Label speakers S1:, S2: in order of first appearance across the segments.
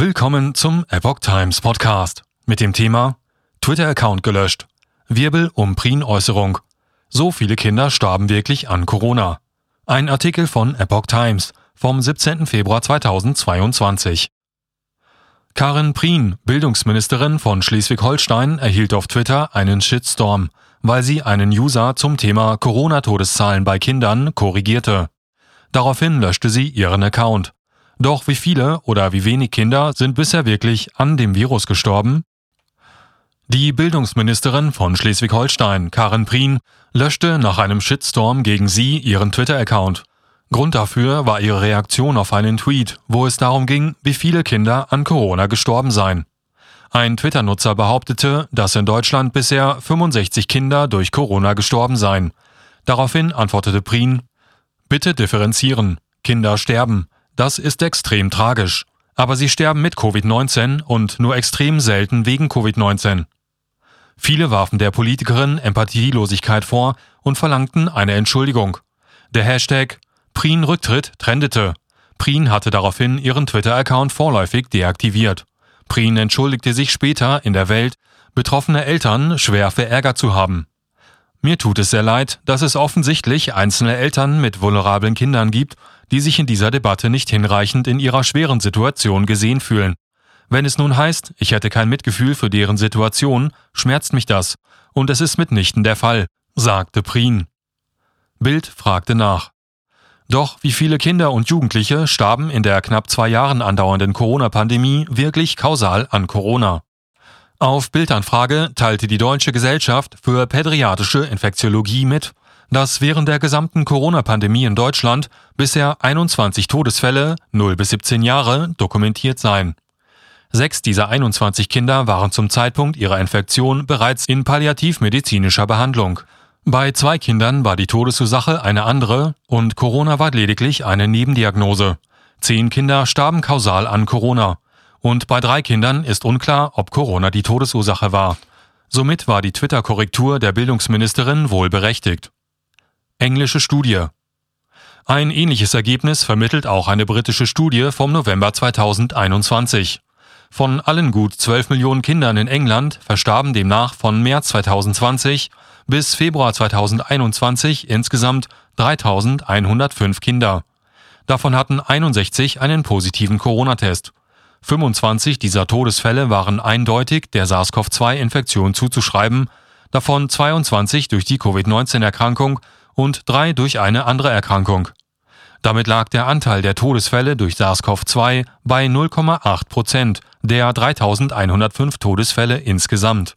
S1: Willkommen zum Epoch Times Podcast mit dem Thema Twitter-Account gelöscht. Wirbel um Prien-Äußerung. So viele Kinder starben wirklich an Corona. Ein Artikel von Epoch Times vom 17. Februar 2022. Karin Prien, Bildungsministerin von Schleswig-Holstein, erhielt auf Twitter einen Shitstorm, weil sie einen User zum Thema Corona-Todeszahlen bei Kindern korrigierte. Daraufhin löschte sie ihren Account. Doch wie viele oder wie wenig Kinder sind bisher wirklich an dem Virus gestorben? Die Bildungsministerin von Schleswig-Holstein, Karin Prien, löschte nach einem Shitstorm gegen sie ihren Twitter-Account. Grund dafür war ihre Reaktion auf einen Tweet, wo es darum ging, wie viele Kinder an Corona gestorben seien. Ein Twitter-Nutzer behauptete, dass in Deutschland bisher 65 Kinder durch Corona gestorben seien. Daraufhin antwortete Prien, Bitte differenzieren. Kinder sterben. Das ist extrem tragisch. Aber sie sterben mit Covid-19 und nur extrem selten wegen Covid-19. Viele warfen der Politikerin Empathielosigkeit vor und verlangten eine Entschuldigung. Der Hashtag Prien Rücktritt trendete. Prien hatte daraufhin ihren Twitter-Account vorläufig deaktiviert. Prien entschuldigte sich später in der Welt, betroffene Eltern schwer verärgert zu haben. Mir tut es sehr leid, dass es offensichtlich einzelne Eltern mit vulnerablen Kindern gibt, die sich in dieser Debatte nicht hinreichend in ihrer schweren Situation gesehen fühlen. Wenn es nun heißt, ich hätte kein Mitgefühl für deren Situation, schmerzt mich das, und es ist mitnichten der Fall, sagte Prien. Bild fragte nach. Doch wie viele Kinder und Jugendliche starben in der knapp zwei Jahren andauernden Corona-Pandemie wirklich kausal an Corona? Auf Bildanfrage teilte die Deutsche Gesellschaft für Pädiatrische Infektiologie mit, dass während der gesamten Corona-Pandemie in Deutschland bisher 21 Todesfälle 0 bis 17 Jahre dokumentiert seien. Sechs dieser 21 Kinder waren zum Zeitpunkt ihrer Infektion bereits in palliativmedizinischer Behandlung. Bei zwei Kindern war die Todesursache eine andere und Corona war lediglich eine Nebendiagnose. Zehn Kinder starben kausal an Corona. Und bei drei Kindern ist unklar, ob Corona die Todesursache war. Somit war die Twitter-Korrektur der Bildungsministerin wohl berechtigt. Englische Studie. Ein ähnliches Ergebnis vermittelt auch eine britische Studie vom November 2021. Von allen gut 12 Millionen Kindern in England verstarben demnach von März 2020 bis Februar 2021 insgesamt 3105 Kinder. Davon hatten 61 einen positiven Corona-Test. 25 dieser Todesfälle waren eindeutig der SARS-CoV-2-Infektion zuzuschreiben, davon 22 durch die Covid-19-Erkrankung und drei durch eine andere Erkrankung. Damit lag der Anteil der Todesfälle durch SARS-CoV-2 bei 0,8 Prozent der 3105 Todesfälle insgesamt.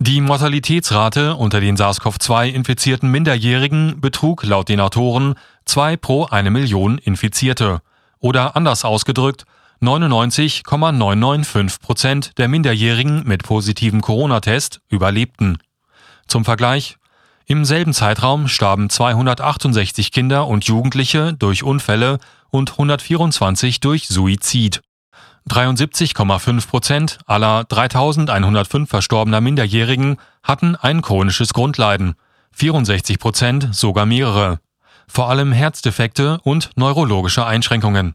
S1: Die Mortalitätsrate unter den SARS-CoV-2-infizierten Minderjährigen betrug laut den Autoren 2 pro eine Million Infizierte. Oder anders ausgedrückt, 99,995 Prozent der Minderjährigen mit positivem Corona-Test überlebten. Zum Vergleich, im selben Zeitraum starben 268 Kinder und Jugendliche durch Unfälle und 124 durch Suizid. 73,5 Prozent aller 3105 verstorbener Minderjährigen hatten ein chronisches Grundleiden, 64 Prozent sogar mehrere, vor allem Herzdefekte und neurologische Einschränkungen.